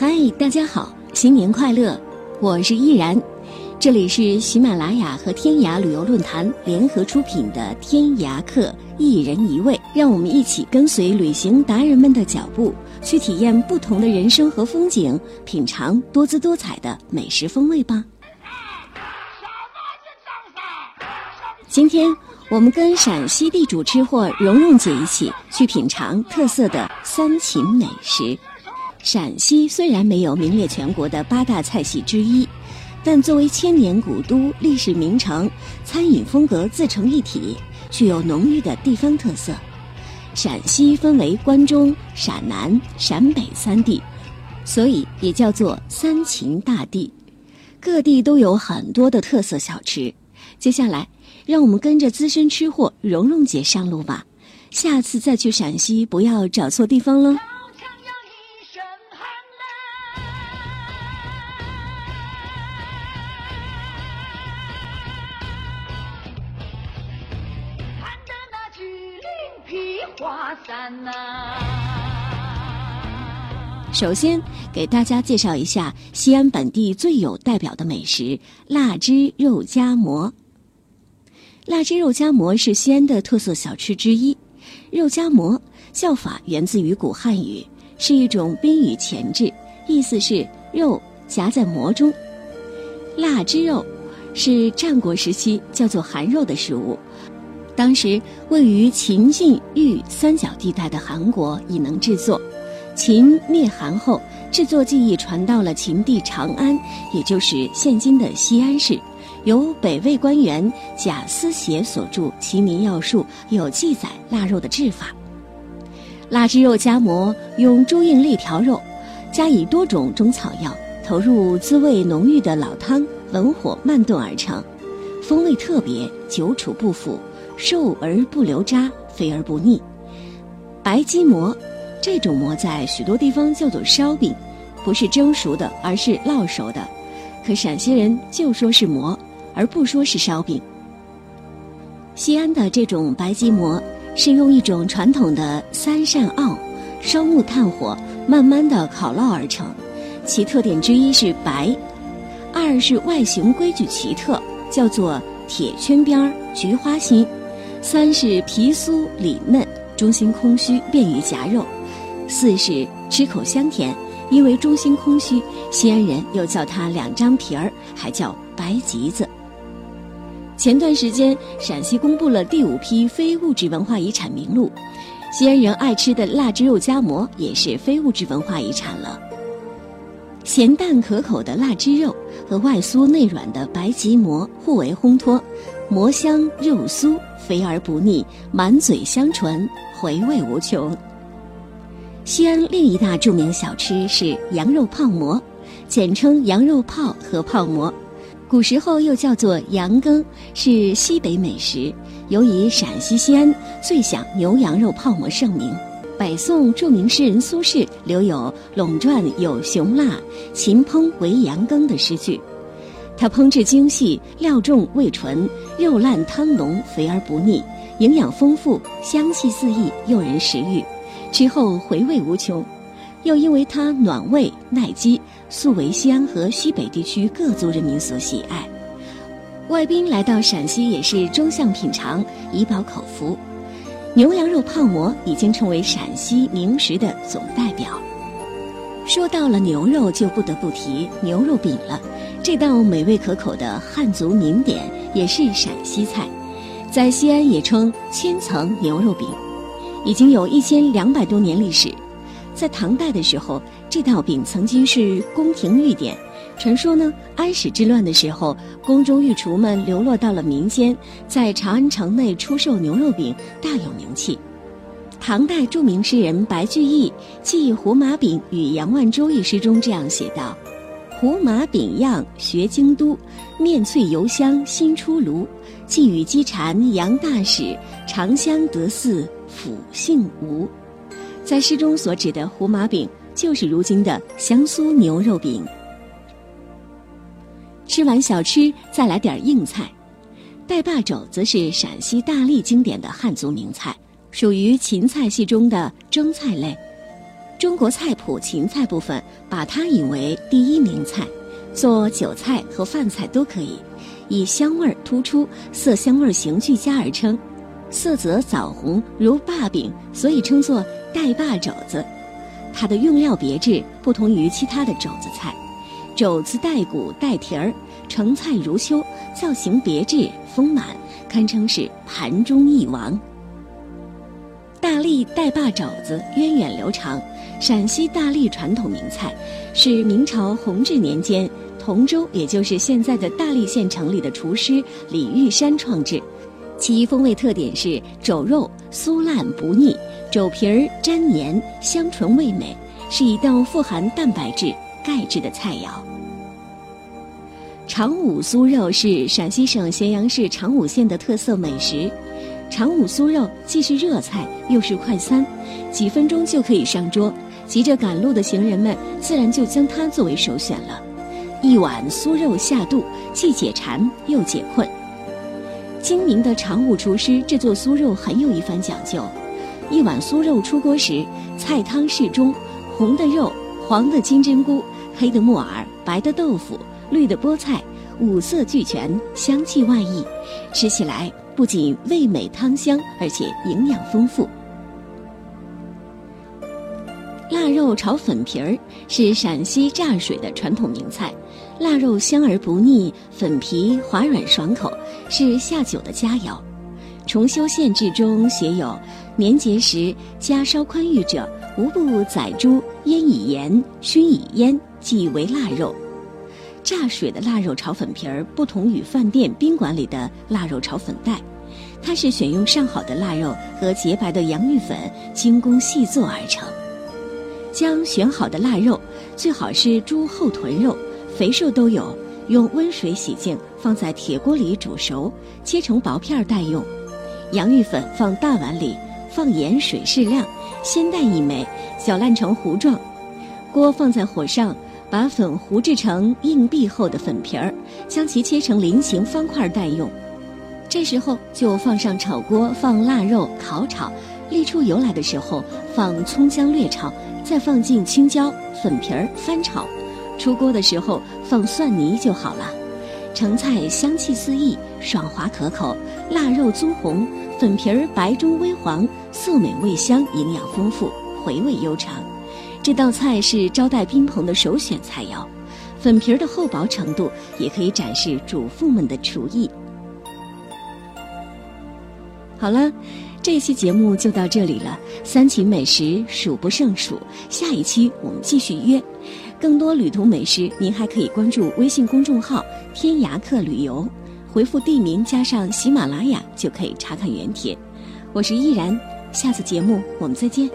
嗨，大家好，新年快乐！我是依然，这里是喜马拉雅和天涯旅游论坛联合出品的《天涯客》，一人一位，让我们一起跟随旅行达人们的脚步，去体验不同的人生和风景，品尝多姿多彩的美食风味吧。今天我们跟陕西地主吃货蓉蓉姐一起去品尝特色的三秦美食。陕西虽然没有名列全国的八大菜系之一，但作为千年古都、历史名城，餐饮风格自成一体，具有浓郁的地方特色。陕西分为关中、陕南、陕北三地，所以也叫做三秦大地。各地都有很多的特色小吃。接下来，让我们跟着资深吃货蓉蓉姐上路吧。下次再去陕西，不要找错地方喽。华山呐！首先给大家介绍一下西安本地最有代表的美食——腊汁肉夹馍。腊汁肉夹馍是西安的特色小吃之一。肉夹馍叫法源自于古汉语，是一种宾语前置，意思是肉夹在馍中。腊汁肉是战国时期叫做含肉的食物。当时位于秦晋豫三角地带的韩国已能制作，秦灭韩后，制作技艺传到了秦地长安，也就是现今的西安市。由北魏官员贾思勰所著《齐民要术》有记载腊肉的制法。腊汁肉夹馍用猪硬肋条肉，加以多种中草药，投入滋味浓郁的老汤，文火慢炖而成，风味特别，久处不腐。瘦而不留渣，肥而不腻。白吉馍，这种馍在许多地方叫做烧饼，不是蒸熟的，而是烙熟的。可陕西人就说是馍，而不说是烧饼。西安的这种白吉馍是用一种传统的三扇鏊烧木炭火慢慢的烤烙而成，其特点之一是白，二是外形规矩奇特，叫做铁圈边儿菊花心。三是皮酥里嫩，中心空虚，便于夹肉；四是吃口香甜，因为中心空虚，西安人又叫它两张皮儿，还叫白吉子。前段时间，陕西公布了第五批非物质文化遗产名录，西安人爱吃的腊汁肉夹馍也是非物质文化遗产了。咸淡可口的腊汁肉和外酥内软的白吉馍互为烘托，馍香肉酥。肥而不腻，满嘴香醇，回味无穷。西安另一大著名小吃是羊肉泡馍，简称羊肉泡和泡馍，古时候又叫做羊羹，是西北美食，尤以陕西西安最享牛羊肉泡馍盛名。北宋著名诗人苏轼留有“陇传有熊腊，秦烹为羊羹”的诗句。它烹制精细，料重味纯，肉烂汤浓，肥而不腻，营养丰富，香气四溢，诱人食欲，吃后回味无穷。又因为它暖胃耐饥，素为西安和西北地区各族人民所喜爱。外宾来到陕西也是争相品尝，以饱口福。牛羊肉泡馍已经成为陕西名食的总代表。说到了牛肉，就不得不提牛肉饼了。这道美味可口的汉族名点也是陕西菜，在西安也称千层牛肉饼，已经有一千两百多年历史。在唐代的时候，这道饼曾经是宫廷御点，传说呢，安史之乱的时候，宫中御厨们流落到了民间，在长安城内出售牛肉饼，大有名气。唐代著名诗人白居易记《胡麻饼与杨万州》一诗中这样写道：“胡麻饼样学京都，面脆油香新出炉。寄与鸡蝉杨大使，长香得似抚姓吴。”在诗中所指的胡麻饼，就是如今的香酥牛肉饼。吃完小吃，再来点硬菜。带把肘子是陕西大荔经典的汉族名菜，属于芹菜系中的蒸菜类。中国菜谱芹菜部分把它引为第一名菜，做酒菜和饭菜都可以，以香味突出、色香味形俱佳而称，色泽枣红如把饼，所以称作带把肘子。它的用料别致，不同于其他的肘子菜。肘子带骨带蹄儿，成菜如秋，造型别致丰满，堪称是盘中一王。大荔带把肘子源远流长，陕西大荔传统名菜，是明朝弘治年间同州，也就是现在的大荔县城里的厨师李玉山创制。其风味特点是肘肉酥烂不腻，肘皮儿粘黏香醇味美，是一道富含蛋白质。钙质的菜肴。长武酥肉是陕西省咸阳市长武县的特色美食。长武酥肉既是热菜，又是快餐，几分钟就可以上桌。急着赶路的行人们自然就将它作为首选了。一碗酥肉下肚，既解馋又解困。精明的长武厨师制作酥肉很有一番讲究。一碗酥肉出锅时，菜汤适中，红的肉，黄的金针菇。黑的木耳，白的豆腐，绿的菠菜，五色俱全，香气外溢，吃起来不仅味美汤香，而且营养丰富。腊肉炒粉皮儿是陕西柞水的传统名菜，腊肉香而不腻，粉皮滑软爽口，是下酒的佳肴。重修县志中写有：年节时家烧宽裕者，无不宰猪腌以盐，熏以烟。即为腊肉，炸水的腊肉炒粉皮儿不同于饭店宾馆里的腊肉炒粉带，它是选用上好的腊肉和洁白的洋芋粉精工细做而成。将选好的腊肉，最好是猪后臀肉，肥瘦都有，用温水洗净，放在铁锅里煮熟，切成薄片儿待用。洋芋粉放大碗里，放盐水适量，鲜蛋一枚，搅烂成糊状，锅放在火上。把粉糊制成硬币厚的粉皮儿，将其切成菱形方块待用。这时候就放上炒锅，放腊肉烤炒，沥出油来的时候放葱姜略炒，再放进青椒、粉皮儿翻炒。出锅的时候放蒜泥就好了。成菜香气四溢，爽滑可口，腊肉棕红，粉皮儿白中微黄，色美味香，营养丰富，回味悠长。这道菜是招待宾朋的首选菜肴，粉皮儿的厚薄程度也可以展示主妇们的厨艺。好了，这期节目就到这里了，三秦美食数不胜数，下一期我们继续约。更多旅途美食，您还可以关注微信公众号“天涯客旅游”，回复地名加上喜马拉雅就可以查看原帖。我是依然，下次节目我们再见。